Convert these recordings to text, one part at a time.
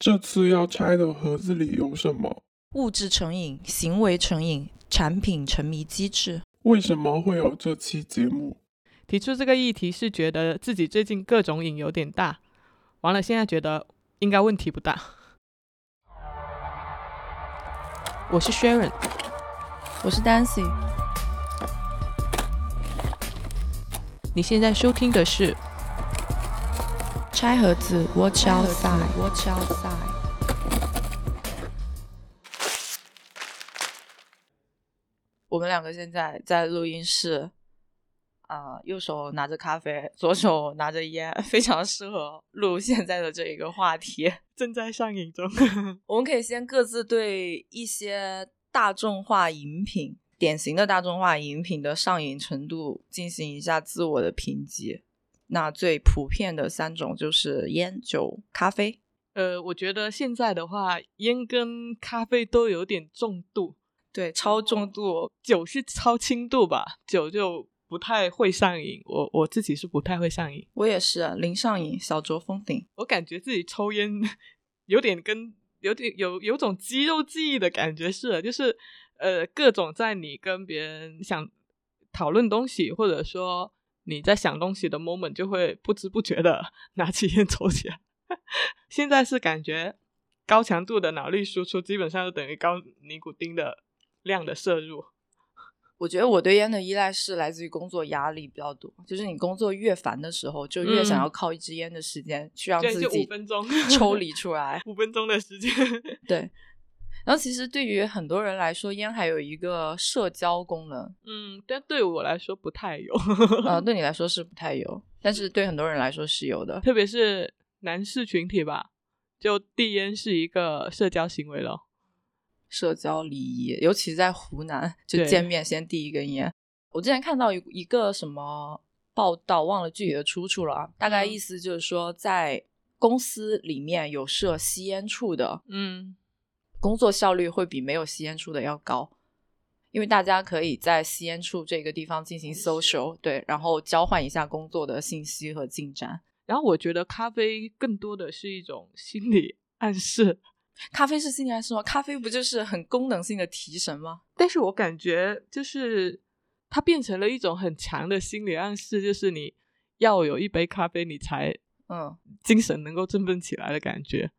这次要拆的盒子里有什么？物质成瘾、行为成瘾、产品沉迷机制。为什么会有这期节目？提出这个议题是觉得自己最近各种瘾有点大，完了现在觉得应该问题不大。我是 Sharon，我是 Dancy。你现在收听的是。拆盒子，Watch outside，Watch outside。我们两个现在在录音室，啊，右手拿着咖啡，左手拿着烟，非常适合录现在的这一个话题。正在上瘾中，我们可以先各自对一些大众化饮品、典型的大众化饮品的上瘾程度进行一下自我的评级。那最普遍的三种就是烟、酒、咖啡。呃，我觉得现在的话，烟跟咖啡都有点重度，对，超重度。酒是超轻度吧，酒就不太会上瘾。我我自己是不太会上瘾，我也是啊零上瘾，小酌封顶。我感觉自己抽烟有点跟有点有有种肌肉记忆的感觉是，就是呃，各种在你跟别人想讨论东西，或者说。你在想东西的 moment 就会不知不觉的 拿起烟抽起来。现在是感觉高强度的脑力输出基本上就等于高尼古丁的量的摄入。我觉得我对烟的依赖是来自于工作压力比较多，就是你工作越烦的时候，就越想要靠一支烟的时间去让自己抽离出来。五分钟的时间，对。然后其实对于很多人来说，烟还有一个社交功能。嗯，但对我来说不太有。呃，对你来说是不太有，但是对很多人来说是有的，特别是男士群体吧，就递烟是一个社交行为了，社交礼仪，尤其在湖南，就见面先递一根烟。我之前看到一一个什么报道，忘了具体的出处了啊，大概意思就是说，在公司里面有设吸烟处的，嗯。工作效率会比没有吸烟处的要高，因为大家可以在吸烟处这个地方进行 social，对，然后交换一下工作的信息和进展。然后我觉得咖啡更多的是一种心理 暗示。咖啡是心理暗示吗？咖啡不就是很功能性的提神吗？但是我感觉就是它变成了一种很强的心理暗示，就是你要有一杯咖啡，你才嗯精神能够振奋起来的感觉。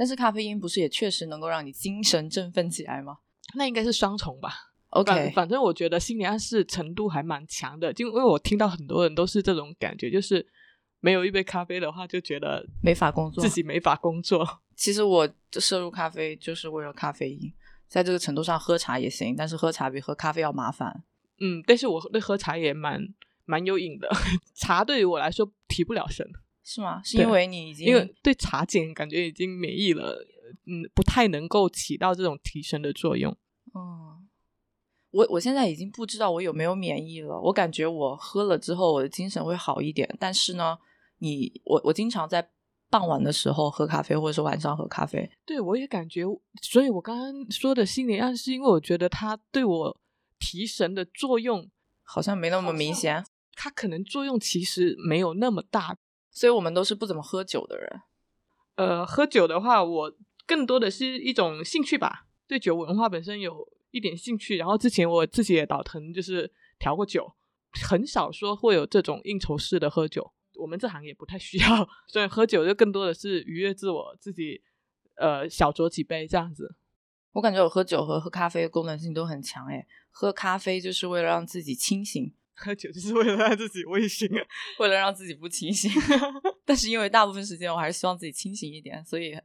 但是咖啡因不是也确实能够让你精神振奋起来吗？那应该是双重吧。OK，反正我觉得心理暗示程度还蛮强的，就因为我听到很多人都是这种感觉，就是没有一杯咖啡的话，就觉得没法工作，自己没法工作。其实我摄入咖啡就是为了咖啡因，在这个程度上喝茶也行，但是喝茶比喝咖啡要麻烦。嗯，但是我对喝茶也蛮蛮有瘾的，茶对于我来说提不了神。是吗？是因为你已经因为对茶碱感觉已经免疫了，嗯，不太能够起到这种提神的作用。嗯，我我现在已经不知道我有没有免疫了。我感觉我喝了之后，我的精神会好一点。但是呢，你我我经常在傍晚的时候喝咖啡，或者是晚上喝咖啡。对，我也感觉。所以我刚刚说的心理暗示，因为我觉得它对我提神的作用好像没那么明显。它可能作用其实没有那么大。所以我们都是不怎么喝酒的人。呃，喝酒的话，我更多的是一种兴趣吧，对酒文化本身有一点兴趣。然后之前我自己也倒腾，就是调过酒，很少说会有这种应酬式的喝酒。我们这行也不太需要，所以喝酒就更多的是愉悦自我，自己呃小酌几杯这样子。我感觉我喝酒和喝咖啡的功能性都很强，诶，喝咖啡就是为了让自己清醒。喝酒就是为了让自己微醺，为了让自己不清醒。但是因为大部分时间我还是希望自己清醒一点，所以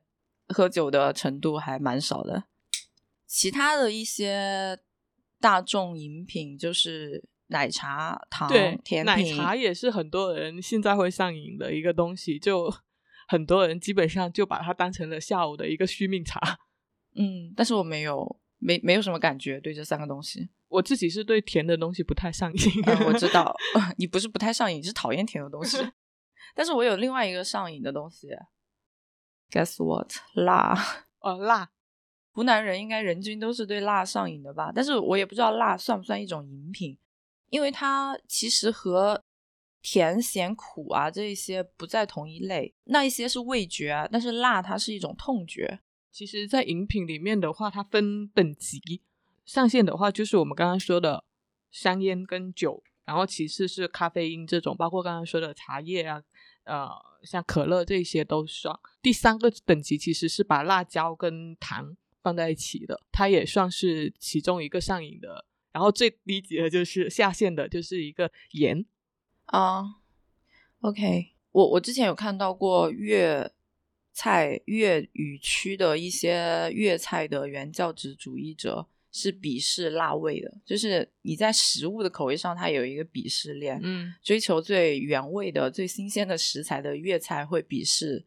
喝酒的程度还蛮少的。其他的一些大众饮品，就是奶茶、糖、甜品。奶茶也是很多人现在会上瘾的一个东西，就很多人基本上就把它当成了下午的一个续命茶。嗯，但是我没有，没没有什么感觉对这三个东西。我自己是对甜的东西不太上瘾，我知道 你不是不太上瘾，你是讨厌甜的东西。但是我有另外一个上瘾的东西，Guess what？辣哦，辣。湖南人应该人均都是对辣上瘾的吧？但是我也不知道辣算不算一种饮品，因为它其实和甜、咸、苦啊这一些不在同一类，那一些是味觉啊，但是辣它是一种痛觉。其实，在饮品里面的话，它分等级，上限的话就是我们刚刚说的香烟跟酒，然后其次是咖啡因这种，包括刚刚说的茶叶啊，呃，像可乐这些都算。第三个等级其实是把辣椒跟糖放在一起的，它也算是其中一个上瘾的。然后最低级的就是下线的，就是一个盐啊。OK，我我之前有看到过粤。菜粤语区的一些粤菜的原教旨主义者是鄙视辣味的，就是你在食物的口味上，它有一个鄙视链。嗯，追求最原味的、最新鲜的食材的粤菜会鄙视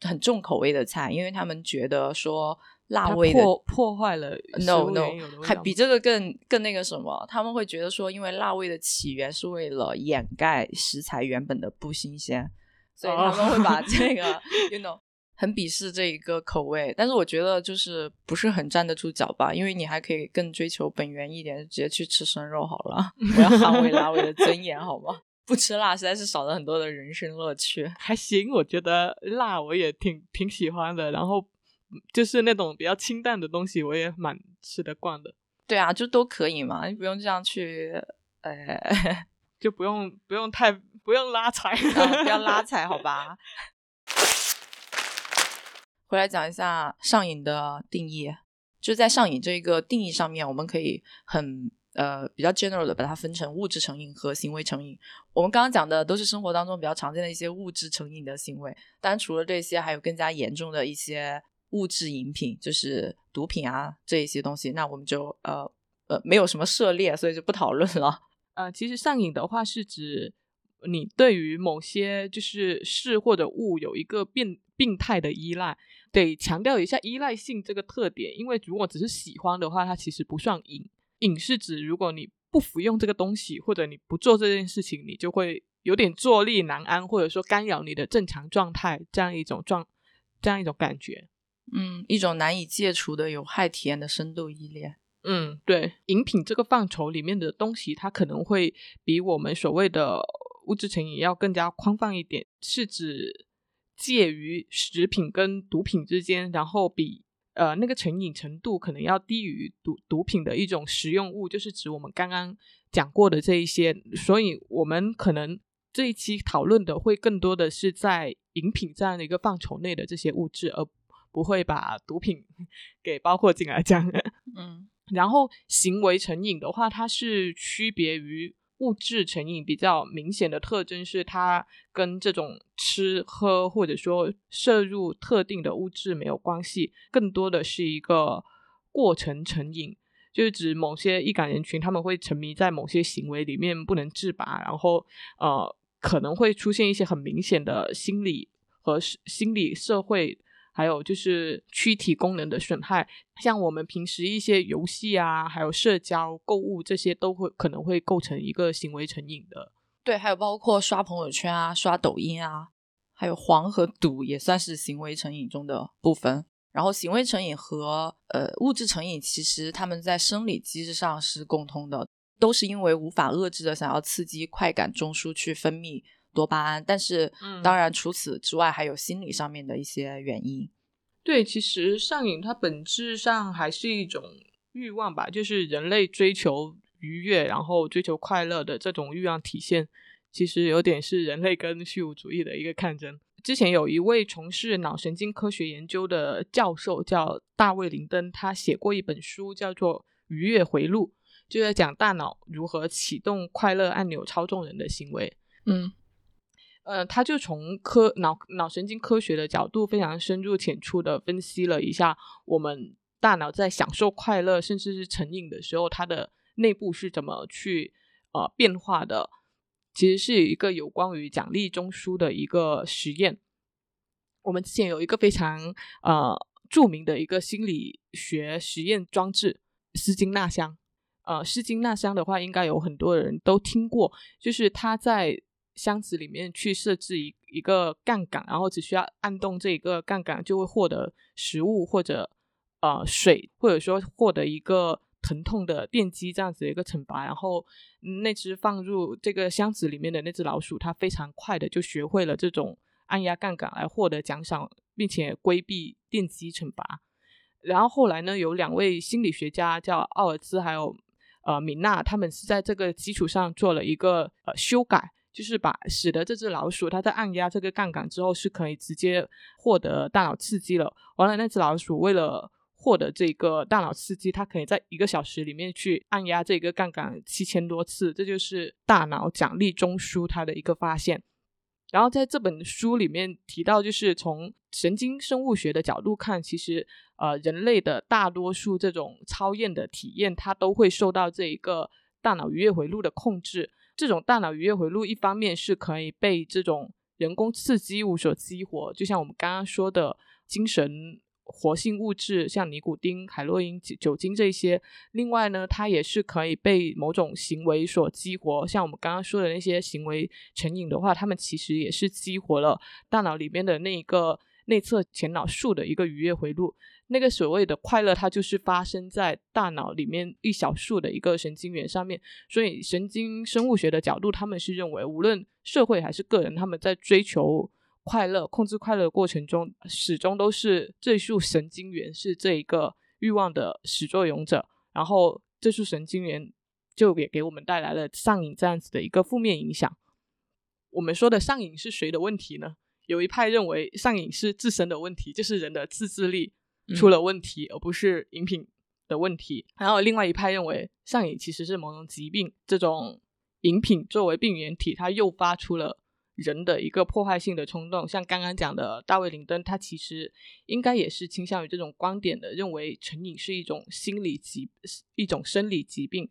很重口味的菜，因为他们觉得说辣味破破坏了 no no，还比这个更更那个什么，他们会觉得说，因为辣味的起源是为了掩盖食材原本的不新鲜，所以他们会把 这个 you know。很鄙视这一个口味，但是我觉得就是不是很站得住脚吧，因为你还可以更追求本源一点，直接去吃生肉好了，不要捍卫辣味的尊严，好吗？不吃辣实在是少了很多的人生乐趣。还行，我觉得辣我也挺挺喜欢的，然后就是那种比较清淡的东西，我也蛮吃得惯的。对啊，就都可以嘛，你不用这样去，呃，就不用不用太不用拉踩，不要拉踩，好吧？回来讲一下上瘾的定义，就在上瘾这个定义上面，我们可以很呃比较 general 的把它分成物质成瘾和行为成瘾。我们刚刚讲的都是生活当中比较常见的一些物质成瘾的行为，当然除了这些，还有更加严重的一些物质饮品，就是毒品啊这一些东西。那我们就呃呃没有什么涉猎，所以就不讨论了。呃，其实上瘾的话是指你对于某些就是事或者物有一个变。病态的依赖，得强调一下依赖性这个特点，因为如果只是喜欢的话，它其实不算瘾。瘾是指如果你不服用这个东西，或者你不做这件事情，你就会有点坐立难安，或者说干扰你的正常状态，这样一种状，这样一种感觉。嗯，一种难以戒除的有害体验的深度依恋。嗯，对，饮品这个范畴里面的东西，它可能会比我们所谓的物质成瘾要更加宽泛一点，是指。介于食品跟毒品之间，然后比呃那个成瘾程度可能要低于毒毒品的一种食用物，就是指我们刚刚讲过的这一些。所以，我们可能这一期讨论的会更多的是在饮品这样的一个范畴内的这些物质，而不会把毒品 给包括进来讲。嗯，然后行为成瘾的话，它是区别于。物质成瘾比较明显的特征是，它跟这种吃喝或者说摄入特定的物质没有关系，更多的是一个过程成瘾，就是指某些易感人群他们会沉迷在某些行为里面不能自拔，然后呃可能会出现一些很明显的心理和心理社会。还有就是躯体功能的损害，像我们平时一些游戏啊，还有社交、购物这些，都会可能会构成一个行为成瘾的。对，还有包括刷朋友圈啊、刷抖音啊，还有黄和赌也算是行为成瘾中的部分。然后，行为成瘾和呃物质成瘾，其实他们在生理机制上是共通的，都是因为无法遏制的想要刺激快感中枢去分泌。多巴胺，但是当然除此之外，还有心理上面的一些原因。对，其实上瘾它本质上还是一种欲望吧，就是人类追求愉悦，然后追求快乐的这种欲望体现，其实有点是人类跟虚无主义的一个抗争。之前有一位从事脑神经科学研究的教授叫大卫林登，他写过一本书叫做《愉悦回路》，就在讲大脑如何启动快乐按钮，操纵人的行为。嗯。呃，他就从科脑脑神经科学的角度，非常深入浅出的分析了一下我们大脑在享受快乐甚至是成瘾的时候，它的内部是怎么去呃变化的。其实是一个有关于奖励中枢的一个实验。我们之前有一个非常呃著名的一个心理学实验装置——斯金纳箱。呃，斯金纳箱的话，应该有很多人都听过，就是它在。箱子里面去设置一一个杠杆，然后只需要按动这一个杠杆，就会获得食物或者呃水，或者说获得一个疼痛的电击这样子的一个惩罚，然后那只放入这个箱子里面的那只老鼠，它非常快的就学会了这种按压杠杆来获得奖赏，并且规避电击惩罚。然后后来呢，有两位心理学家叫奥尔兹还有呃米娜，他们是在这个基础上做了一个呃修改。就是把使得这只老鼠，它在按压这个杠杆之后是可以直接获得大脑刺激了。完了，那只老鼠为了获得这个大脑刺激，它可以在一个小时里面去按压这个杠杆七千多次，这就是大脑奖励中枢它的一个发现。然后在这本书里面提到，就是从神经生物学的角度看，其实呃人类的大多数这种超验的体验，它都会受到这一个大脑愉悦回路的控制。这种大脑愉悦回路，一方面是可以被这种人工刺激物所激活，就像我们刚刚说的精神活性物质，像尼古丁、海洛因、酒精这些；另外呢，它也是可以被某种行为所激活，像我们刚刚说的那些行为成瘾的话，它们其实也是激活了大脑里面的那一个内侧前脑树的一个愉悦回路。那个所谓的快乐，它就是发生在大脑里面一小束的一个神经元上面。所以，神经生物学的角度，他们是认为，无论社会还是个人，他们在追求快乐、控制快乐的过程中，始终都是这束神经元是这一个欲望的始作俑者。然后，这束神经元就也给我们带来了上瘾这样子的一个负面影响。我们说的上瘾是谁的问题呢？有一派认为上瘾是自身的问题，就是人的自制力。出了问题，而不是饮品的问题。还有另外一派认为上瘾其实是某种疾病，这种饮品作为病原体，它诱发出了人的一个破坏性的冲动。像刚刚讲的大卫林登，他其实应该也是倾向于这种观点的，认为成瘾是一种心理疾，一种生理疾病。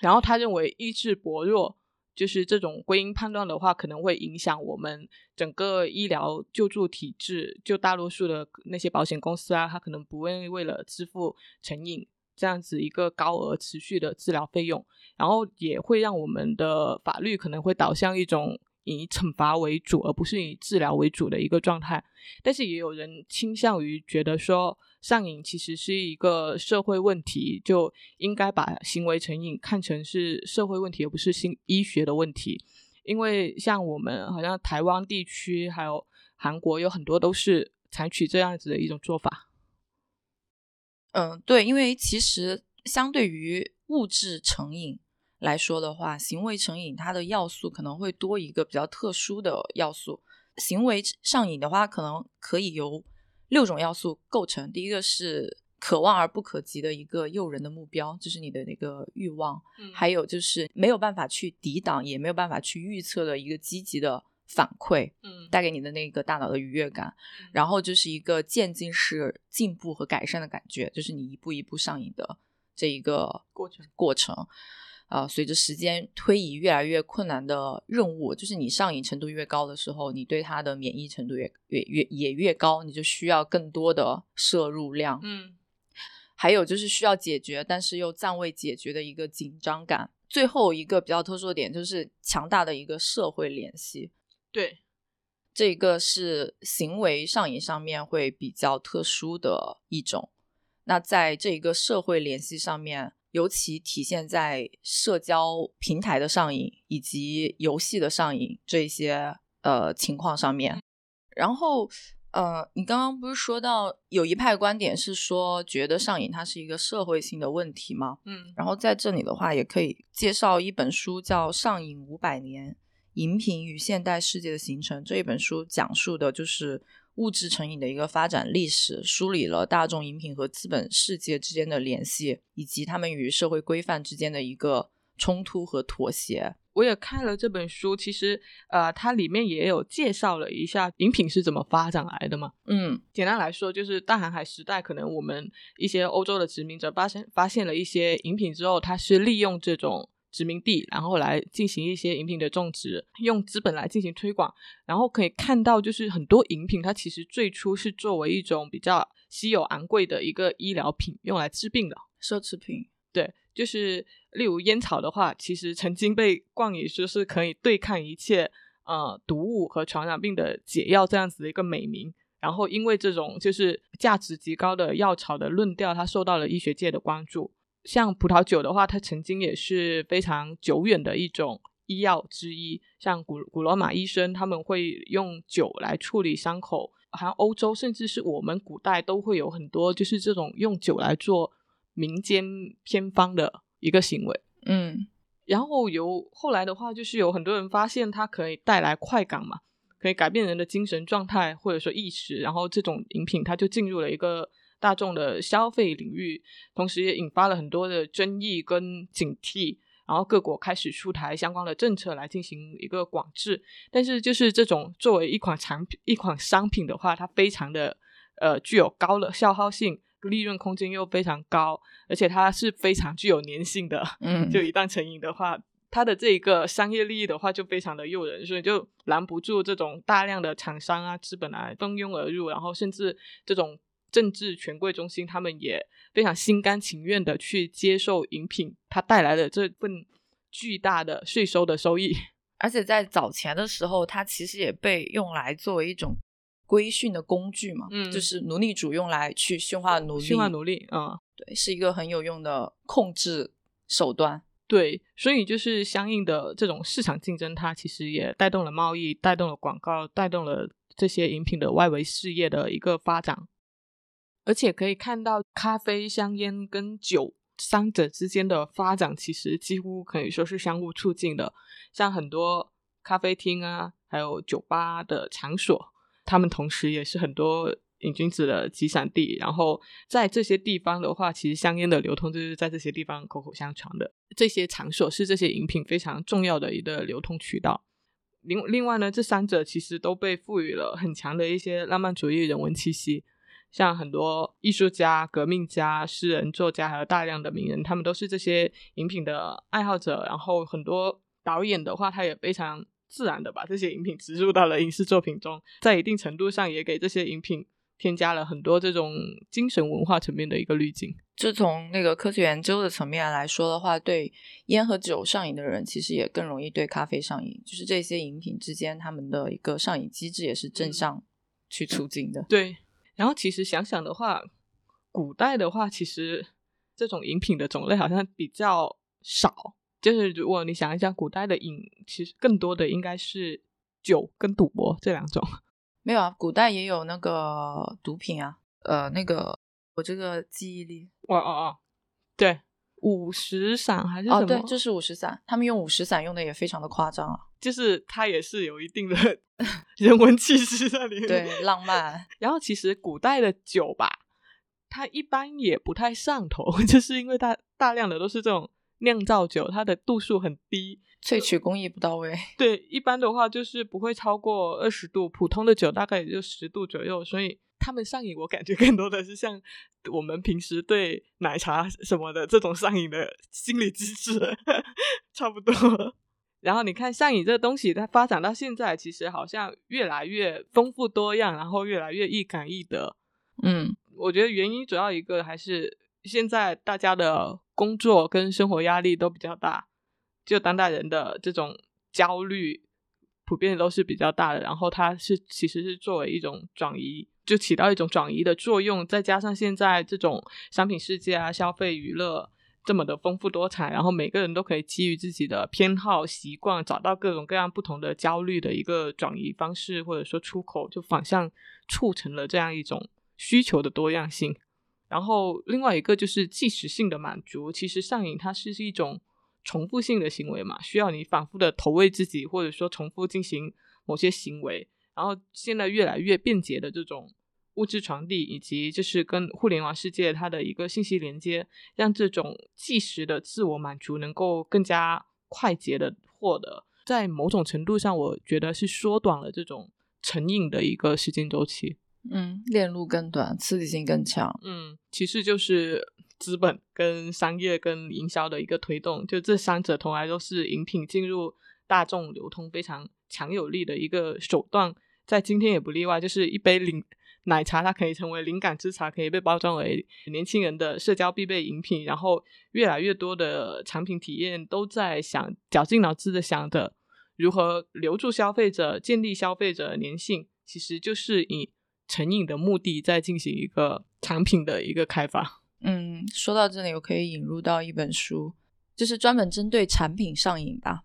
然后他认为意志薄弱。就是这种归因判断的话，可能会影响我们整个医疗救助体制。就大多数的那些保险公司啊，他可能不愿意为了支付成瘾这样子一个高额持续的治疗费用，然后也会让我们的法律可能会导向一种以惩罚为主，而不是以治疗为主的一个状态。但是也有人倾向于觉得说。上瘾其实是一个社会问题，就应该把行为成瘾看成是社会问题，而不是心医学的问题。因为像我们好像台湾地区还有韩国有很多都是采取这样子的一种做法。嗯，对，因为其实相对于物质成瘾来说的话，行为成瘾它的要素可能会多一个比较特殊的要素。行为上瘾的话，可能可以由六种要素构成，第一个是可望而不可及的一个诱人的目标，就是你的那个欲望；还有就是没有办法去抵挡，也没有办法去预测的一个积极的反馈，嗯，带给你的那个大脑的愉悦感。然后就是一个渐进式进步和改善的感觉，就是你一步一步上瘾的这一个过程过程。啊，随着时间推移，越来越困难的任务，就是你上瘾程度越高的时候，你对它的免疫程度越越越也越高，你就需要更多的摄入量。嗯，还有就是需要解决，但是又暂未解决的一个紧张感。最后一个比较特殊的点就是强大的一个社会联系。对，这个是行为上瘾上面会比较特殊的一种。那在这一个社会联系上面。尤其体现在社交平台的上瘾以及游戏的上瘾这些呃情况上面。然后呃，你刚刚不是说到有一派观点是说觉得上瘾它是一个社会性的问题吗？嗯，然后在这里的话也可以介绍一本书叫《上瘾五百年：饮品与现代世界的形成》这一本书，讲述的就是。物质成瘾的一个发展历史，梳理了大众饮品和资本世界之间的联系，以及他们与社会规范之间的一个冲突和妥协。我也看了这本书，其实呃，它里面也有介绍了一下饮品是怎么发展来的嘛。嗯，简单来说，就是大航海时代，可能我们一些欧洲的殖民者发现发现了一些饮品之后，它是利用这种。殖民地，然后来进行一些饮品的种植，用资本来进行推广，然后可以看到，就是很多饮品它其实最初是作为一种比较稀有昂贵的一个医疗品用来治病的奢侈品。对，就是例如烟草的话，其实曾经被冠以说是可以对抗一切呃毒物和传染病的解药这样子的一个美名。然后因为这种就是价值极高的药草的论调，它受到了医学界的关注。像葡萄酒的话，它曾经也是非常久远的一种医药之一。像古古罗马医生，他们会用酒来处理伤口。好像欧洲甚至是我们古代都会有很多就是这种用酒来做民间偏方的一个行为。嗯，然后有后来的话，就是有很多人发现它可以带来快感嘛，可以改变人的精神状态或者说意识，然后这种饮品它就进入了一个大众的消费领域，同时也引发了很多的争议跟警惕。然后各国开始出台相关的政策来进行一个管制，但是就是这种作为一款产品、一款商品的话，它非常的呃具有高的消耗性，利润空间又非常高，而且它是非常具有粘性的。嗯，就一旦成瘾的话，它的这一个商业利益的话就非常的诱人，所以就拦不住这种大量的厂商啊、资本啊蜂拥而入，然后甚至这种政治权贵中心他们也。非常心甘情愿的去接受饮品它带来的这份巨大的税收的收益，而且在早前的时候，它其实也被用来作为一种规训的工具嘛，嗯，就是奴隶主用来去驯化奴隶，驯化奴隶，嗯，对，是一个很有用的控制手段，对，所以就是相应的这种市场竞争，它其实也带动了贸易，带动了广告，带动了这些饮品的外围事业的一个发展。而且可以看到，咖啡、香烟跟酒三者之间的发展，其实几乎可以说是相互促进的。像很多咖啡厅啊，还有酒吧的场所，他们同时也是很多瘾君子的集散地。然后在这些地方的话，其实香烟的流通就是在这些地方口口相传的。这些场所是这些饮品非常重要的一个流通渠道。另另外呢，这三者其实都被赋予了很强的一些浪漫主义人文气息。像很多艺术家、革命家、诗人、作家，还有大量的名人，他们都是这些饮品的爱好者。然后很多导演的话，他也非常自然的把这些饮品植入到了影视作品中，在一定程度上也给这些饮品添加了很多这种精神文化层面的一个滤镜。就从那个科学研究的层面来说的话，对烟和酒上瘾的人，其实也更容易对咖啡上瘾。就是这些饮品之间，他们的一个上瘾机制也是正向去促进的。对。然后其实想想的话，古代的话，其实这种饮品的种类好像比较少。就是如果你想一下，古代的饮，其实更多的应该是酒跟赌博这两种。没有啊，古代也有那个毒品啊。呃，那个我这个记忆力，哦哦哦，对。五十散还是什么？哦，对，就是五十散。他们用五十散用的也非常的夸张啊，就是它也是有一定的 人文气息在里面，对，浪漫。然后其实古代的酒吧，它一般也不太上头，就是因为它大量的都是这种酿造酒，它的度数很低，萃取工艺不到位。对，一般的话就是不会超过二十度，普通的酒大概也就十度左右，所以。他们上瘾，我感觉更多的是像我们平时对奶茶什么的这种上瘾的心理机制 差不多。然后你看上瘾这个东西，它发展到现在，其实好像越来越丰富多样，然后越来越易感易得。嗯，我觉得原因主要一个还是现在大家的工作跟生活压力都比较大，就当代人的这种焦虑普遍都是比较大的。然后它是其实是作为一种转移。就起到一种转移的作用，再加上现在这种商品世界啊、消费娱乐这么的丰富多彩，然后每个人都可以基于自己的偏好、习惯，找到各种各样不同的焦虑的一个转移方式，或者说出口，就反向促成了这样一种需求的多样性。然后另外一个就是即时性的满足，其实上瘾它是是一种重复性的行为嘛，需要你反复的投喂自己，或者说重复进行某些行为。然后现在越来越便捷的这种。物质传递以及就是跟互联网世界它的一个信息连接，让这种即时的自我满足能够更加快捷的获得，在某种程度上，我觉得是缩短了这种成瘾的一个时间周期。嗯，链路更短，刺激性更强。嗯，其实就是资本跟商业跟营销的一个推动，就这三者从来都是饮品进入大众流通非常强有力的一个手段，在今天也不例外，就是一杯零。奶茶它可以成为灵感之茶，可以被包装为年轻人的社交必备饮品。然后越来越多的产品体验都在想绞尽脑汁的想着如何留住消费者、建立消费者粘性，其实就是以成瘾的目的在进行一个产品的一个开发。嗯，说到这里，我可以引入到一本书，就是专门针对产品上瘾吧，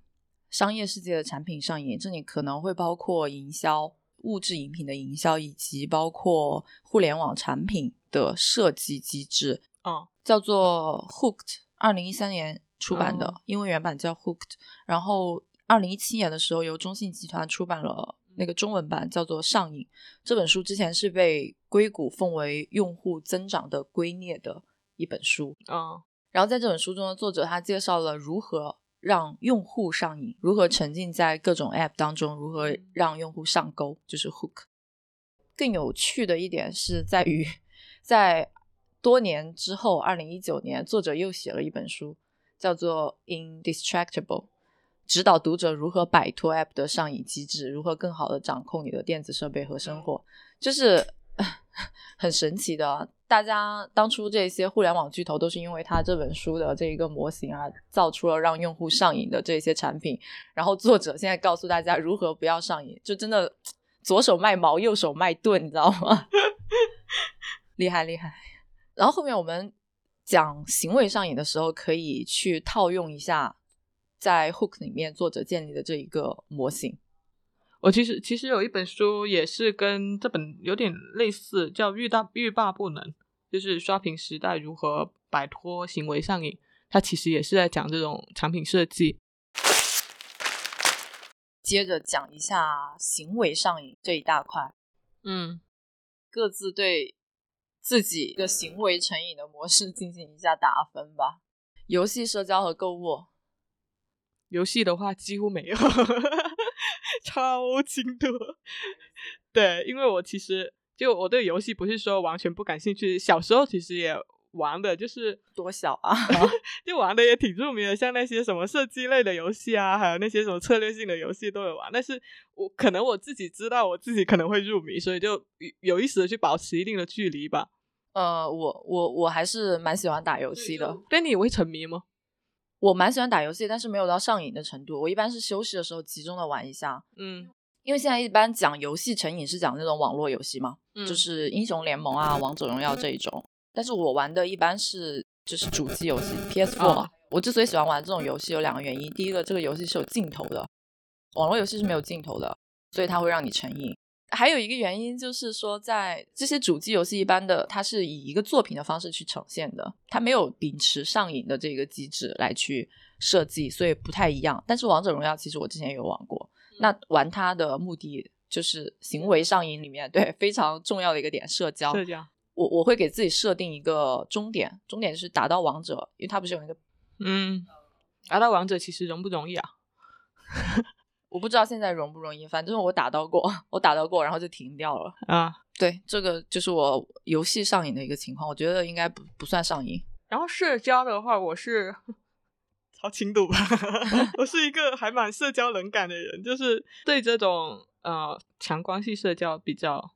商业世界的产品上瘾，这里可能会包括营销、物质饮品的营销，以及包括互联网产品的设计机制。哦，叫做 Hooked，二零一三年出版的，哦英文原版叫 Hooked。然后二零一七年的时候，由中信集团出版了那个中文版，叫做《上瘾》。这本书之前是被硅谷奉为用户增长的圭臬的一本书。哦，然后在这本书中的作者他介绍了如何让用户上瘾，如何沉浸在各种 App 当中，如何让用户上钩，就是 Hook。更有趣的一点是在于，在多年之后，二零一九年，作者又写了一本书，叫做《Indistractable》，指导读者如何摆脱 App 的上瘾机制，如何更好的掌控你的电子设备和生活，就是 很神奇的。大家当初这些互联网巨头都是因为他这本书的这一个模型而造出了让用户上瘾的这些产品，然后作者现在告诉大家如何不要上瘾，就真的左手卖矛，右手卖盾，你知道吗？厉害厉害。然后后面我们讲行为上瘾的时候，可以去套用一下在 Hook 里面作者建立的这一个模型。我其实其实有一本书也是跟这本有点类似，叫《欲大欲罢不能》，就是刷屏时代如何摆脱行为上瘾。它其实也是在讲这种产品设计。接着讲一下行为上瘾这一大块，嗯，各自对自己的行为成瘾的模式进行一下打分吧。游戏、社交和购物，游戏的话几乎没有，超轻度。对，因为我其实就我对游戏不是说完全不感兴趣，小时候其实也玩的，就是多小啊！就玩的也挺入迷的，像那些什么射击类的游戏啊，还有那些什么策略性的游戏都有玩。但是我可能我自己知道我自己可能会入迷，所以就有有意识的去保持一定的距离吧。呃，我我我还是蛮喜欢打游戏的。对你也会沉迷吗？我蛮喜欢打游戏，但是没有到上瘾的程度。我一般是休息的时候集中的玩一下，嗯因为现在一般讲游戏成瘾是讲那种网络游戏嘛，嗯就是英雄联盟啊、王者荣耀这一种。但是我玩的一般是就是主机游戏 PS4、哦我之所以喜欢玩这种游戏有两个原因，第一个这个游戏是有镜头的，网络游戏是没有镜头的，所以它会让你成瘾。还有一个原因就是说，在这些主机游戏一般的，它是以一个作品的方式去呈现的，它没有秉持上瘾的这个机制来去设计，所以不太一样。但是王者荣耀其实我之前也有玩过，那玩它的目的就是行为上瘾里面对非常重要的一个点，社交。社交，我我会给自己设定一个终点，终点是打到王者，因为它不是有一个，嗯，打到王者其实容不容易啊？我不知道现在容不容易，反正我打到过，我打到过，然后就停掉了。啊，对，这个就是我游戏上瘾的一个情况，我觉得应该不不算上瘾。然后社交的话，我是超轻度吧，我是一个还蛮社交冷感的人，就是对这种呃强关系社交比较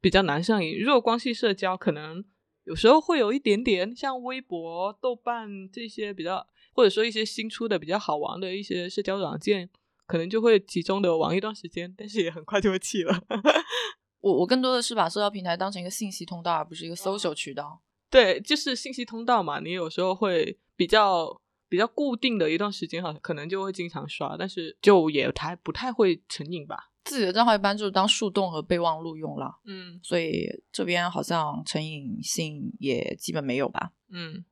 比较难上瘾。弱关系社交可能有时候会有一点点，像微博、豆瓣这些比较，或者说一些新出的比较好玩的一些社交软件，可能就会集中的玩一段时间，但是也很快就会弃了。我我更多的是把社交平台当成一个信息通道，而不是一个 social 渠道。对，就是信息通道嘛，你有时候会比较比较固定的一段时间哈，可能就会经常刷，但是就也太不太会成瘾吧。自己的账号一般就是当树洞和备忘录用了，嗯所以这边好像成瘾性也基本没有吧。嗯，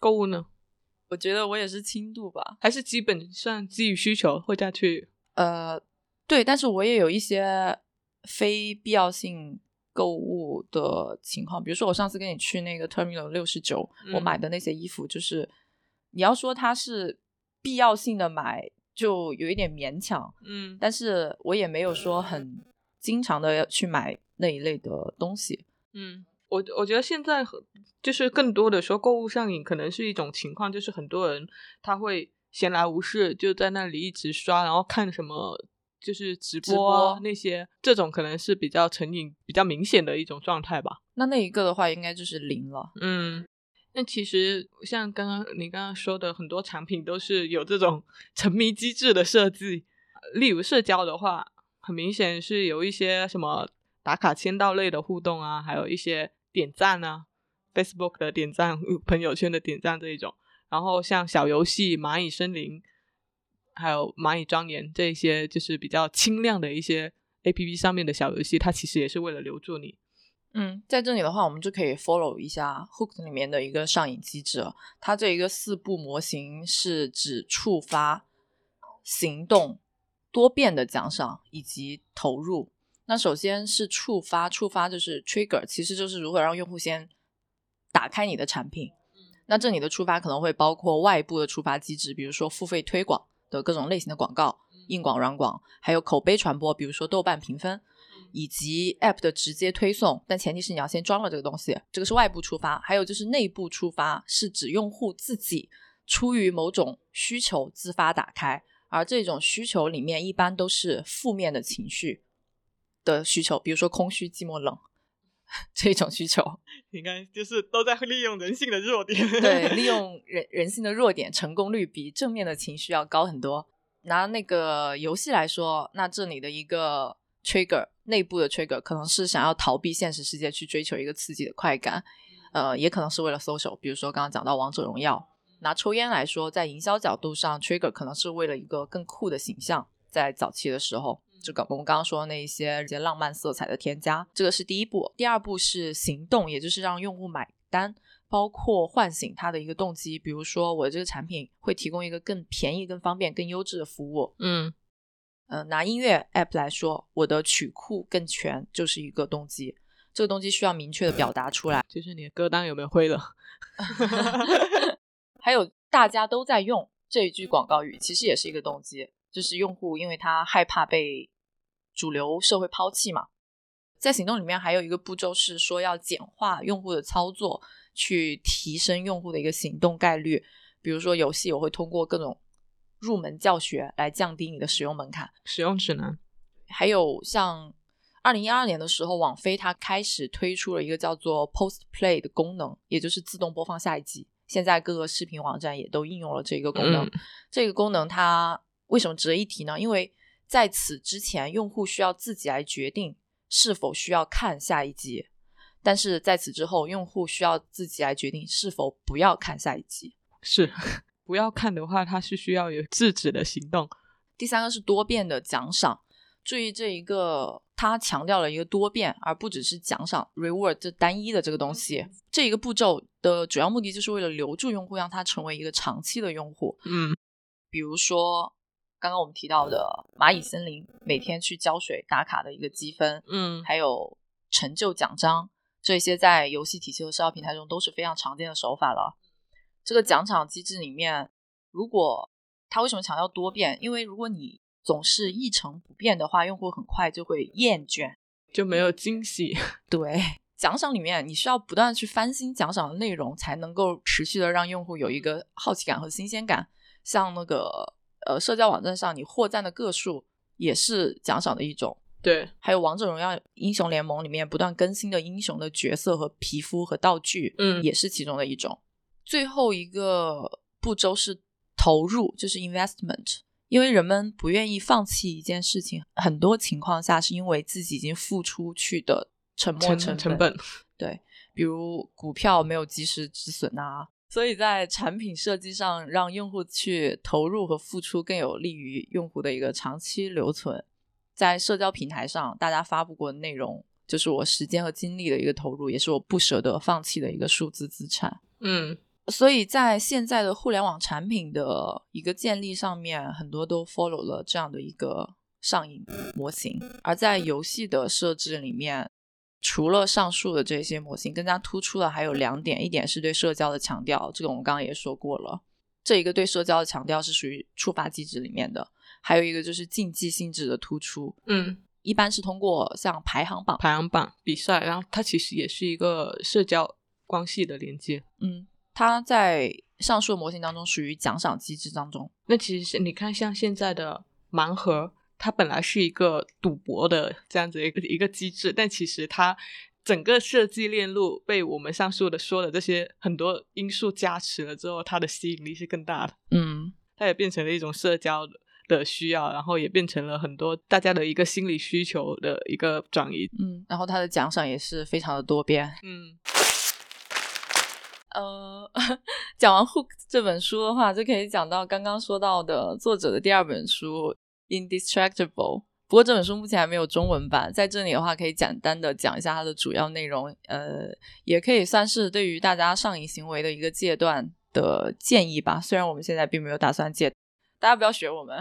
购物呢，我觉得我也是轻度吧。还是基本上基于需求会再去。呃，对，但是我也有一些非必要性购物的情况，比如说我上次跟你去那个 Terminal 六十九，我嗯买的那些衣服，就是你要说它是必要性的买，就有一点勉强，嗯但是我也没有说很经常的去买那一类的东西。嗯，我我觉得现在很就是更多的说购物上瘾，可能是一种情况，就是很多人他会闲来无事就在那里一直刷，然后看什么。就是直播那些，这种可能是比较成瘾、比较明显的一种状态吧。那那一个的话，应该就是零了。嗯，那其实像刚刚你刚刚说的，很多产品都是有这种 沉迷机制的设计。例如社交的话，很明显是有一些什么打卡签到类的互动啊，还有一些点赞啊，Facebook 的点赞、朋友圈的点赞这一种。然后像小游戏、蚂蚁森林，还有蚂蚁庄园这一些，就是比较轻量的一些 A P P 上面的小游戏，它其实也是为了留住你。嗯，在这里的话，我们就可以 follow 一下 Hook 里面的一个上瘾机制。它这一个四步模型是指触发、行动、多变的奖赏以及投入。那首先是触发，触发就是 trigger，其实就是如何让用户先打开你的产品。那这里的触发可能会包括外部的触发机制，比如说付费推广的各种类型的广告，硬广、软广，还有口碑传播，比如说豆瓣评分，以及 App 的直接推送。但前提是你要先装了这个东西，这个是外部触发。还有就是内部触发，是指用户自己出于某种需求自发打开，而这种需求里面一般都是负面的情绪的需求，比如说空虚、寂寞、冷 这种需求。你看就是都在利用人性的弱点，对，利用 人人性的弱点，成功率比正面的情绪要高很多。拿那个游戏来说，那这里的一个 trigger 内部的 trigger 可能是想要逃避现实世界，去追求一个刺激的快感，呃，也可能是为了 social。比如说刚刚讲到王者荣耀，拿抽烟来说，在营销角度上，trigger 可能是为了一个更酷的形象，在早期的时候。这个我们刚刚说的那一些一些浪漫色彩的添加，这个是第一步。第二步是行动，也就是让用户买单，包括唤醒他的一个动机。比如说，我这个产品会提供一个更便宜、更方便、更优质的服务。嗯嗯，拿音乐 app 来说，我的曲库更全就是一个动机。这个动机需要明确的表达出来，就是你的歌单有没有灰了？还有大家都在用这一句广告语，其实也是一个动机。就是用户，因为他害怕被主流社会抛弃嘛，在行动里面还有一个步骤是说要简化用户的操作，去提升用户的一个行动概率。比如说游戏，我会通过各种入门教学来降低你的使用门槛。使用指南，还有像二零一二年的时候，网飞它开始推出了一个叫做 Post Play 的功能，也就是自动播放下一集。现在各个视频网站也都应用了这个功能。这个功能它。为什么值得一提呢？因为在此之前，用户需要自己来决定是否需要看下一集；但是在此之后，用户需要自己来决定是否不要看下一集。是不要看的话，它是需要有制止的行动。第三个是多变的奖赏，注意这一个，它强调了一个多变，而不只是奖赏 （reward） 这单一的这个东西。这一个步骤的主要目的就是为了留住用户，让他成为一个长期的用户。嗯，比如说。刚刚我们提到的蚂蚁森林每天去浇水打卡的一个积分，嗯，还有成就奖章，这些在游戏体系和社交平台中都是非常常见的手法了。这个奖赏机制里面，如果他为什么强调多变？因为如果你总是一成不变的话，用户很快就会厌倦，就没有惊喜。对，奖赏里面你需要不断去翻新奖赏的内容，才能够持续的让用户有一个好奇感和新鲜感。像那个。呃，社交网站上你获赞的个数也是奖赏的一种，对。还有王者荣耀英雄联盟里面不断更新的英雄的角色和皮肤和道具，嗯，也是其中的一种。最后一个步骤是投入，就是 investment。因为人们不愿意放弃一件事情，很多情况下是因为自己已经付出去的沉没成成本，对，比如股票没有及时止损啊。所以在产品设计上，让用户去投入和付出，更有利于用户的一个长期留存。在社交平台上，大家发布过的内容，就是我时间和精力的一个投入，也是我不舍得放弃的一个数字资产。嗯，所以在现在的互联网产品的一个建立上面，很多都 follow 了这样的一个上瘾模型。而在游戏的设置里面，除了上述的这些模型，更加突出的还有两点：一点是对社交的强调，这个我们刚刚也说过了。这一个对社交的强调是属于触发机制里面的；还有一个就是竞技性质的突出。嗯，一般是通过像排行榜、排行榜比赛，然后它其实也是一个社交关系的连接。嗯，它在上述模型当中属于奖赏机制当中。那其实你看，像现在的盲盒。它本来是一个赌博的这样子一个一个机制，但其实它整个设计链路被我们上述的说的这些很多因素加持了之后，它的吸引力是更大的。嗯，它也变成了一种社交的需要，然后也变成了很多大家的一个心理需求的一个转移。嗯，然后它的奖赏也是非常的多变。嗯呃，讲完《Hook》这本书的话，就可以讲到刚刚说到的作者的第二本书《Indistractable》。不过这本书目前还没有中文版，在这里的话可以简单的讲一下它的主要内容，呃，也可以算是对于大家上瘾行为的一个戒断的建议吧。虽然我们现在并没有打算戒，大家不要学我们。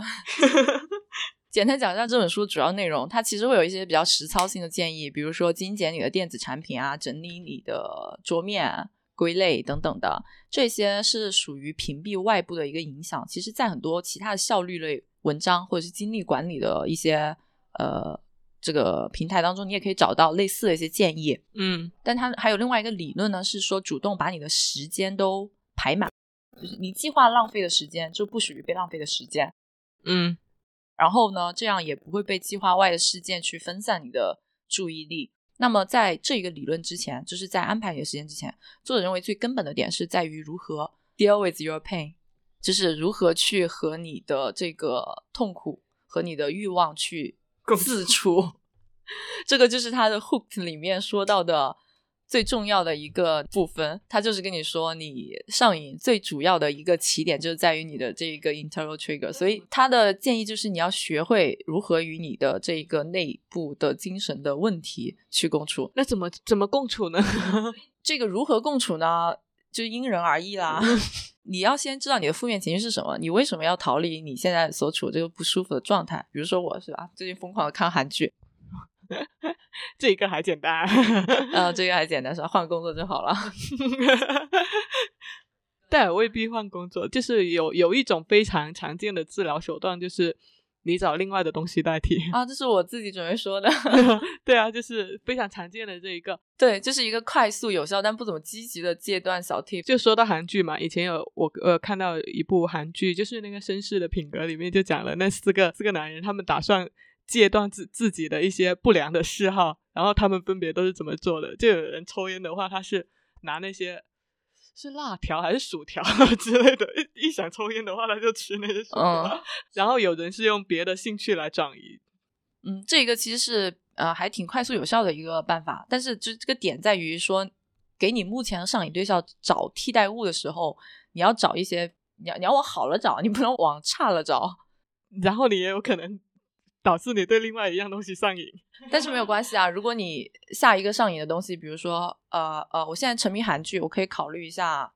简单讲一下这本书主要内容，它其实会有一些比较实操性的建议，比如说精简你的电子产品啊，整理你的桌面。归类等等的，这些是属于屏蔽外部的一个影响。其实，在很多其他的效率类文章或者是精力管理的一些呃这个平台当中，你也可以找到类似的一些建议。嗯，但它还有另外一个理论呢，是说主动把你的时间都排满，就是你计划浪费的时间就不属于被浪费的时间。嗯，然后呢，这样也不会被计划外的事件去分散你的注意力。那么，在这个理论之前，就是在安排你的时间之前，作者认为最根本的点是在于如何 deal with your pain，就是如何去和你的这个痛苦和你的欲望去自处。这个就是他的 hook 里面说到的。最重要的一个部分，它就是跟你说，你上瘾最主要的一个起点就是在于你的这一个 internal trigger。所以他的建议就是你要学会如何与你的这一个内部的精神的问题去共处。那怎么怎么共处呢？这个如何共处呢？就因人而异啦。你要先知道你的负面情绪是什么，你为什么要逃离你现在所处这个不舒服的状态？比如说我是吧，最近疯狂的看韩剧。这一个还简单，呃，这个还简单，是吧？换工作就好了。但也未必换工作，就是有有一种非常常见的治疗手段，就是你找另外的东西代替啊。这是我自己准备说的。对啊，就是非常常见的这一个，对，就是一个快速有效但不怎么积极的戒断小 tip。就说到韩剧嘛，以前有我呃看到一部韩剧，就是那个《绅士的品格》里面就讲了那四个四个男人，他们打算。戒断自自己的一些不良的嗜好，然后他们分别都是怎么做的？就有人抽烟的话，他是拿那些是辣条还是薯条 之类的，一一想抽烟的话，他就吃那些薯条。然后有人是用别的兴趣来转移。嗯，这个其实是呃还挺快速有效的一个办法，但是就这个点在于说，给你目前上瘾对象找替代物的时候，你要找一些，你要你要往好了找，你不能往差了找，然后你也有可能。导致你对另外一样东西上瘾，但是没有关系啊。如果你下一个上瘾的东西，比如说，呃呃，我现在沉迷韩剧，我可以考虑一下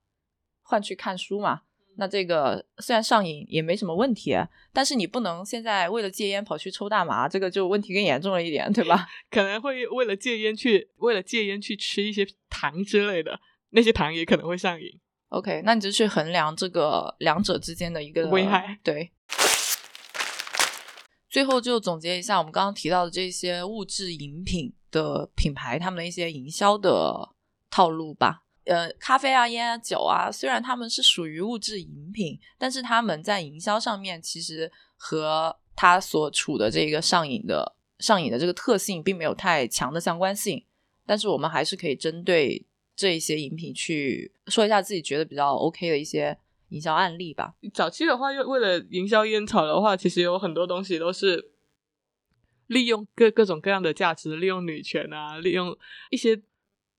换去看书嘛。那这个虽然上瘾也没什么问题，但是你不能现在为了戒烟跑去抽大麻，这个就问题更严重了一点，对吧？可能会为了戒烟去为了戒烟去吃一些糖之类的，那些糖也可能会上瘾。OK，那你就去衡量这个两者之间的一个危害，对。最后就总结一下我们刚刚提到的这些物质饮品的品牌，他们的一些营销的套路吧。呃，咖啡啊、烟啊、酒啊，虽然他们是属于物质饮品，但是他们在营销上面其实和它所处的这个上瘾的上瘾的这个特性并没有太强的相关性。但是我们还是可以针对这一些饮品去说一下自己觉得比较 OK 的一些。营销案例吧。早期的话，又为了营销烟草的话，其实有很多东西都是利用各各种各样的价值，利用女权啊，利用一些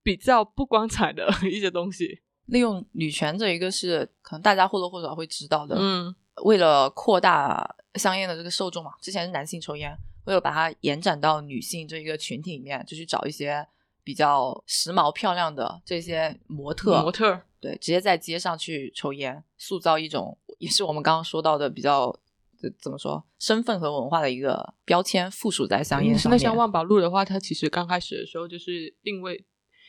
比较不光彩的 一些东西。利用女权这一个是可能大家或多或少会知道的。嗯，为了扩大香烟的这个受众嘛，之前是男性抽烟，为了把它延展到女性这一个群体里面，就去找一些比较时髦漂亮的这些模特。模特。对，直接在街上去抽烟，塑造一种也是我们刚刚说到的比较怎么说身份和文化的一个标签，附属在香烟上面。那像万宝路的话，它其实刚开始的时候就是定位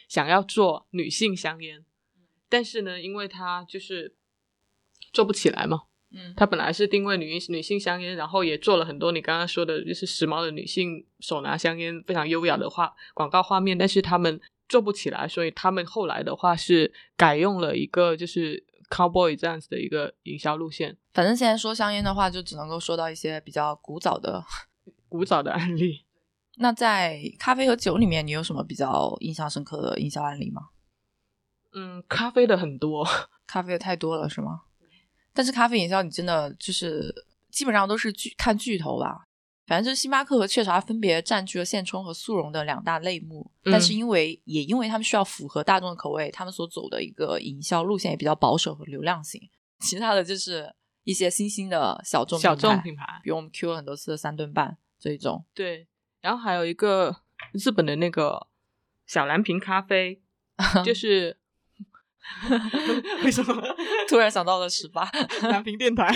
想要做女性香烟，但是呢，因为它就是做不起来嘛，嗯，它本来是定位女女性香烟，然后也做了很多你刚刚说的就是时髦的女性手拿香烟，非常优雅的画广告画面，但是他们。做不起来，所以他们后来的话是改用了一个就是 cowboy 这样子的一个营销路线。反正现在说香烟的话，就只能够说到一些比较古早的、古早的案例。那在咖啡和酒里面，你有什么比较印象深刻的营销案例吗？嗯，咖啡的很多，咖啡的太多了，是吗？但是咖啡营销，你真的就是基本上都是巨看巨头吧。反正就是星巴克和雀巢分别占据了现冲和速溶的两大类目，但是因为也因为他们需要符合大众的口味，他们所走的一个营销路线也比较保守和流量型。其他的就是一些新兴的小众小众品牌，比如我们 Q 了很多次的三顿半这一种。对，然后还有一个日本的那个小蓝瓶咖啡，就 是 为什么突然想到了十八蓝瓶电台？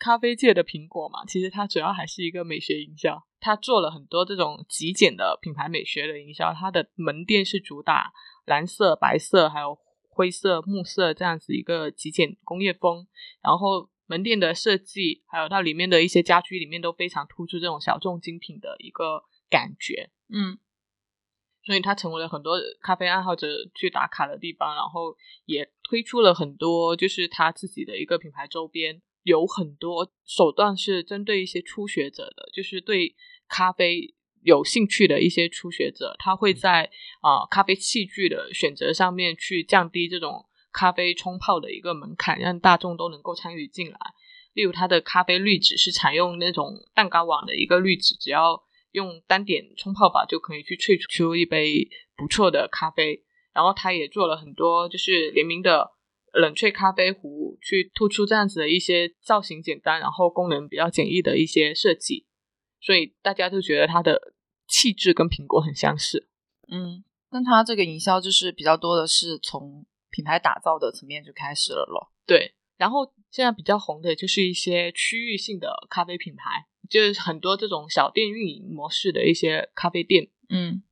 咖啡界的苹果嘛，其实它主要还是一个美学营销，它做了很多这种极简的品牌美学的营销。它的门店是主打蓝色、白色，还有灰色、木色这样子一个极简工业风。然后门店的设计，还有它里面的一些家居里面都非常突出这种小众精品的一个感觉。嗯，所以它成为了很多咖啡爱好者去打卡的地方，然后也推出了很多就是它自己的一个品牌周边。有很多手段是针对一些初学者的，就是对咖啡有兴趣的一些初学者，他会在啊咖啡器具的选择上面去降低这种咖啡冲泡的一个门槛，让大众都能够参与进来。例如，它的咖啡滤纸是采用那种蛋糕网的一个滤纸，只要用单点冲泡法就可以去萃出一杯不错的咖啡。然后，他也做了很多就是联名的。冷萃咖啡壶去突出这样子的一些造型简单，然后功能比较简易的一些设计，所以大家就觉得它的气质跟苹果很相似。嗯，那它这个营销就是比较多的是从品牌打造的层面就开始了咯。对，然后现在比较红的就是一些区域性的咖啡品牌，就是很多这种小店运营模式的一些咖啡店。嗯，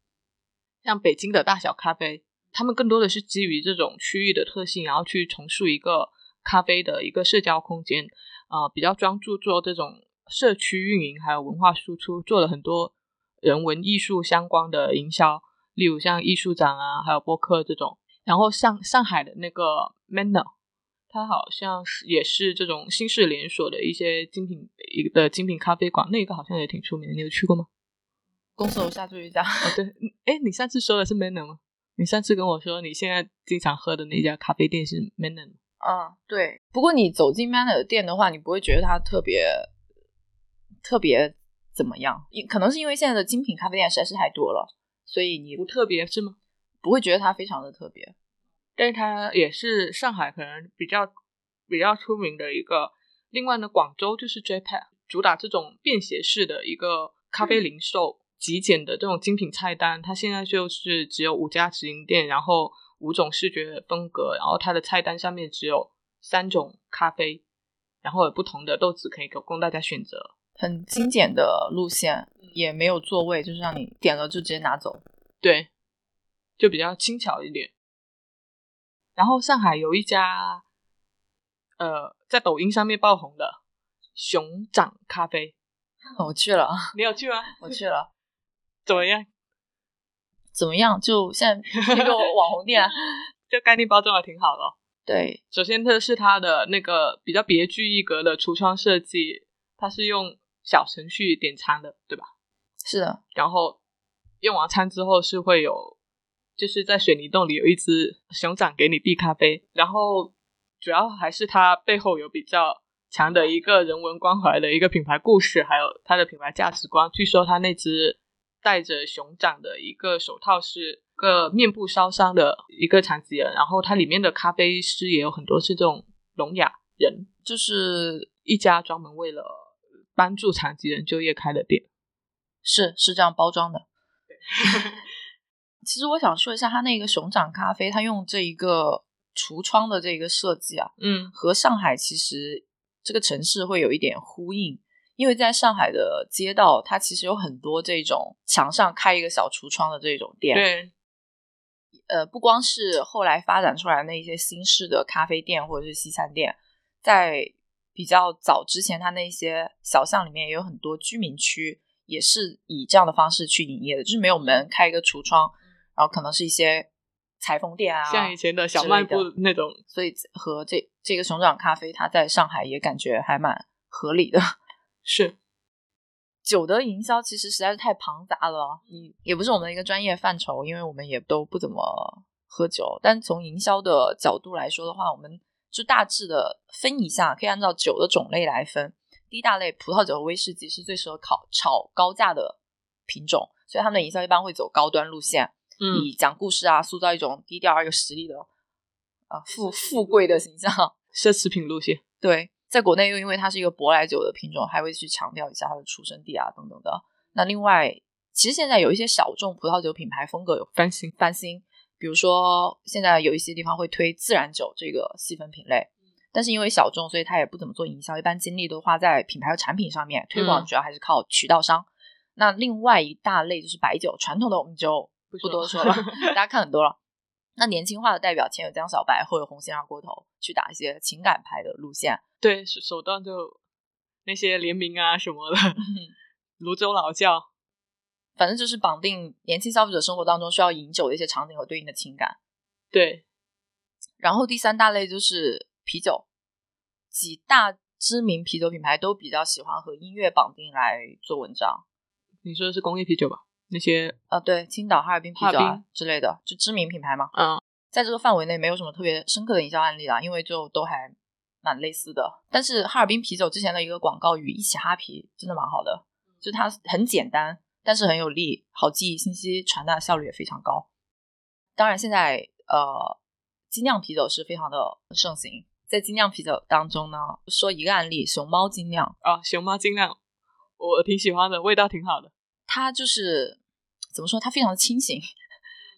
像北京的大小咖啡。他们更多的是基于这种区域的特性，然后去重塑一个咖啡的一个社交空间，啊，比较专注做这种社区运营，还有文化输出，做了很多人文艺术相关的营销，例如像艺术展啊，还有播客这种。然后上上海的那个 Manner，它好像是也是这种新式连锁的一些精品一个精品咖啡馆，那个好像也挺出名的，你有去过吗？公司楼下就一家。哦，对，哎，你上次说的是 Manner 吗？你上次跟我说，你现在经常喝的那家咖啡店是 Manner。嗯，对。不过你走进 Manner 的店的话，你不会觉得它特别特别怎么样？因可能是因为现在的精品咖啡店实在是太多了，所以你不特别是吗？不会觉得它非常的特别。但是它也是上海可能比较比较出名的一个。另外呢，广州就是 Japan，主打这种便携式的一个咖啡零售。极简的这种精品菜单，它现在就是只有五家直营店，然后五种视觉风格，然后它的菜单上面只有三种咖啡，然后有不同的豆子可以供大家选择。很精简的路线，也没有座位，就是让你点了就直接拿走。对，就比较轻巧一点。然后上海有一家，呃，在抖音上面爆红的熊掌咖啡，我去了，你有去吗？我去了。怎么样？怎么样？就现在那个网红店，就概念包装的挺好的。对，首先它是它的那个比较别具一格的橱窗设计，它是用小程序点餐的，对吧？是的。然后用完餐之后是会有，就是在水泥洞里有一只熊掌给你递咖啡。然后主要还是它背后有比较强的一个人文关怀的一个品牌故事，还有它的品牌价值观。据说它那只。戴着熊掌的一个手套，是个面部烧伤的一个残疾人。然后它里面的咖啡师也有很多是这种聋哑人，就是一家专门为了帮助残疾人就业开的店。是是这样包装的。其实我想说一下，他那个熊掌咖啡，他用这一个橱窗的这个设计啊，嗯，和上海其实这个城市会有一点呼应。因为在上海的街道，它其实有很多这种墙上开一个小橱窗的这种店。对，呃，不光是后来发展出来的那些新式的咖啡店或者是西餐店，在比较早之前，它那些小巷里面也有很多居民区，也是以这样的方式去营业的，就是没有门，开一个橱窗，然后可能是一些裁缝店啊，像以前的小卖部那种。所以和这这个熊掌咖啡，它在上海也感觉还蛮合理的。是酒的营销其实实在是太庞杂了，你也不是我们的一个专业范畴，因为我们也都不怎么喝酒。但从营销的角度来说的话，我们就大致的分一下，可以按照酒的种类来分。第一大类葡萄酒和威士忌是最适合烤炒高价的品种，所以他们的营销一般会走高端路线，嗯以讲故事啊，塑造一种低调而有实力的啊富富贵的形象。奢侈品路线。对，在国内又因为它是一个舶来酒的品种，还会去强调一下它的出生地啊等等的。那另外，其实现在有一些小众葡萄酒品牌风格有翻新，翻新，比如说现在有一些地方会推自然酒这个细分品类，但是因为小众，所以它也不怎么做营销，一般精力都花在品牌和产品上面，推广嗯主要还是靠渠道商。那另外一大类就是白酒，传统的我们就不不多说说了，大家看很多了。那年轻化的代表前有江小白后有红星二锅头，去打一些情感牌的路线。对手手段就那些联名啊什么的，泸州老窖，反正就是绑定年轻消费者生活当中需要饮酒的一些场景和对应的情感。对，然后第三大类就是啤酒，几大知名啤酒品牌都比较喜欢和音乐绑定来做文章。你说的是工业啤酒吧？那些，呃，对，青岛、哈尔滨啤酒啊之类的，就知名品牌嘛。嗯，在这个范围内没有什么特别深刻的营销案例啦，因为就都还蛮类似的。但是哈尔滨啤酒之前的一个广告语“一起哈啤”真的蛮好的，就它很简单，但是很有力，好记忆，信息传达效率也非常高。当然，现在呃，精酿啤酒是非常的盛行。在精酿啤酒当中呢，说一个案例，熊猫精酿，啊，熊猫精酿，我挺喜欢的，味道挺好的。它就是怎么说？他非常的清醒，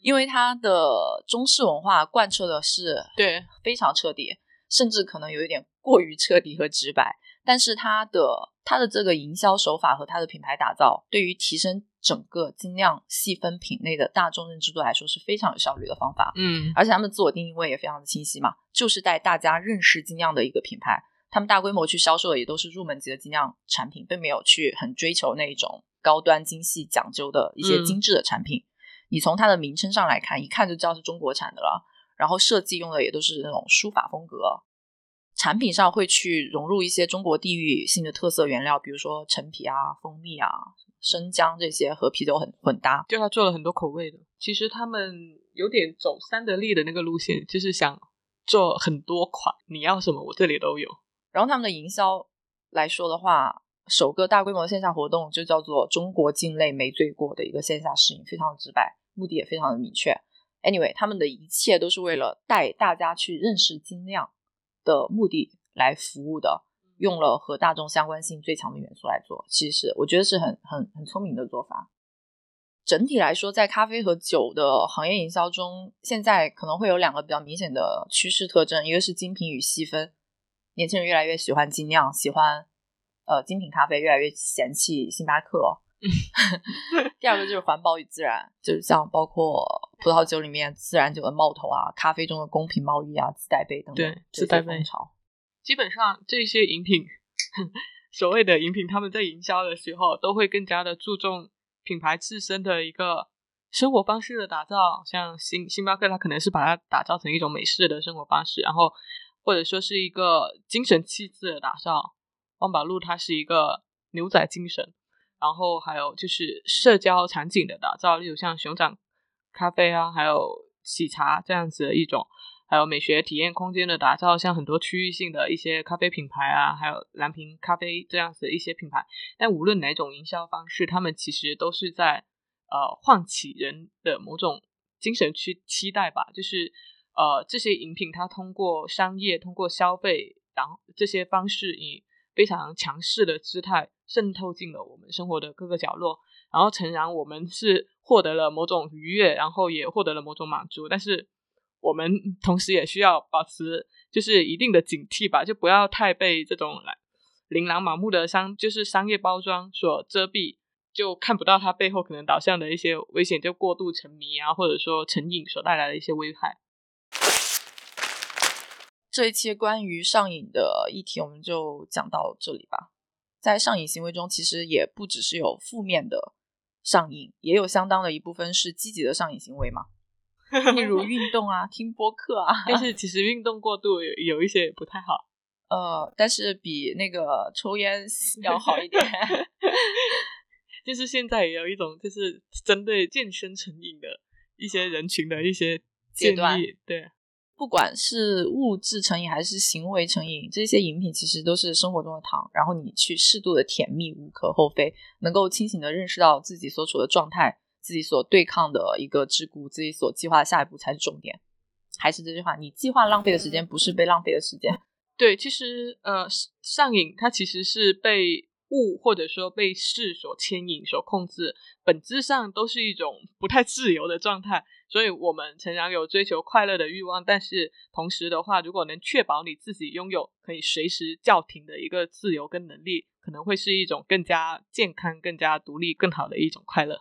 因为他的中式文化贯彻的是对，非常彻底，甚至可能有一点过于彻底和直白。但是他的他的这个营销手法和他的品牌打造，对于提升整个精酿细分品类的大众认知度来说是非常有效率的方法。嗯，而且他们的自我定位也非常的清晰嘛，就是带大家认识精酿的一个品牌。他们大规模去销售的也都是入门级的精酿产品，并没有去很追求那一种高端精细讲究的一些嗯精致的产品。你从它的名称上来看，一看就知道是中国产的了。然后设计用的也都是那种书法风格，产品上会去融入一些中国地域性的特色原料，比如说陈皮啊、蜂蜜啊、生姜这些和啤酒很混搭。就他做了很多口味的。其实他们有点走三得利的那个路线，就是想做很多款，你要什么我这里都有。然后他们的营销来说的话，首个大规模线下活动就叫做“中国境内没醉过”的一个线下试饮，非常直白，目的也非常的明确。Anyway，他们的一切都是为了带大家去认识精酿的目的来服务的，用了和大众相关性最强的元素来做，其实我觉得是很很很聪明的做法。整体来说，在咖啡和酒的行业营销中，现在可能会有两个比较明显的趋势特征，一个是精品与细分，年轻人越来越喜欢精酿，喜欢呃精品咖啡，越来越嫌弃星巴克。第二个就是环保与自然，就是像包括葡萄酒里面自然酒的冒头啊，咖啡中的公平贸易啊，自带杯等等，对这些自带杯风潮。基本上这些饮品，所谓的饮品，他们在营销的时候都会更加的注重品牌自身的一个生活方式的打造。像星星巴克，它可能是把它打造成一种美式的生活方式，然后或者说是一个精神气质的打造。万宝路它是一个牛仔精神，然后还有就是社交场景的打造，例如像熊掌咖啡啊，还有喜茶这样子的一种。还有美学体验空间的打造，像很多区域性的一些咖啡品牌啊，还有蓝瓶咖啡这样子的一些品牌。但无论哪种营销方式，他们其实都是在呃唤起人的某种精神去期待吧。就是呃这些饮品它通过商业、通过消费，然后这些方式以非常强势的姿态渗透进了我们生活的各个角落，然后诚然我们是获得了某种愉悦，然后也获得了某种满足，但是。我们同时也需要保持就是一定的警惕吧，就不要太被这种来琳琅满目的商就是商业包装所遮蔽，就看不到它背后可能导向的一些危险，就过度沉迷啊，或者说成瘾所带来的一些危害。这一期关于上瘾的议题，我们就讲到这里吧。在上瘾行为中，其实也不只是有负面的上瘾，也有相当的一部分是积极的上瘾行为嘛。例如运动啊，听播客啊，但是其实运动过度有有一些也不太好。呃，但是比那个抽烟要好一点。就是现在也有一种就是针对健身成瘾的一些人群的一些建议，对，不管是物质成瘾还是行为成瘾，这些饮品其实都是生活中的糖。然后你去适度的甜蜜无可厚非，能够清醒的认识到自己所处的状态，自己所对抗的一个桎梏，自己所计划的下一步才是重点。还是这句话，你计划浪费的时间不是被浪费的时间。对，其实呃，上瘾它其实是被物或者说被事所牵引、所控制，本质上都是一种不太自由的状态。所以，我们常常有追求快乐的欲望，但是同时的话，如果能确保你自己拥有可以随时叫停的一个自由跟能力，可能会是一种更加健康、更加独立、更好的一种快乐。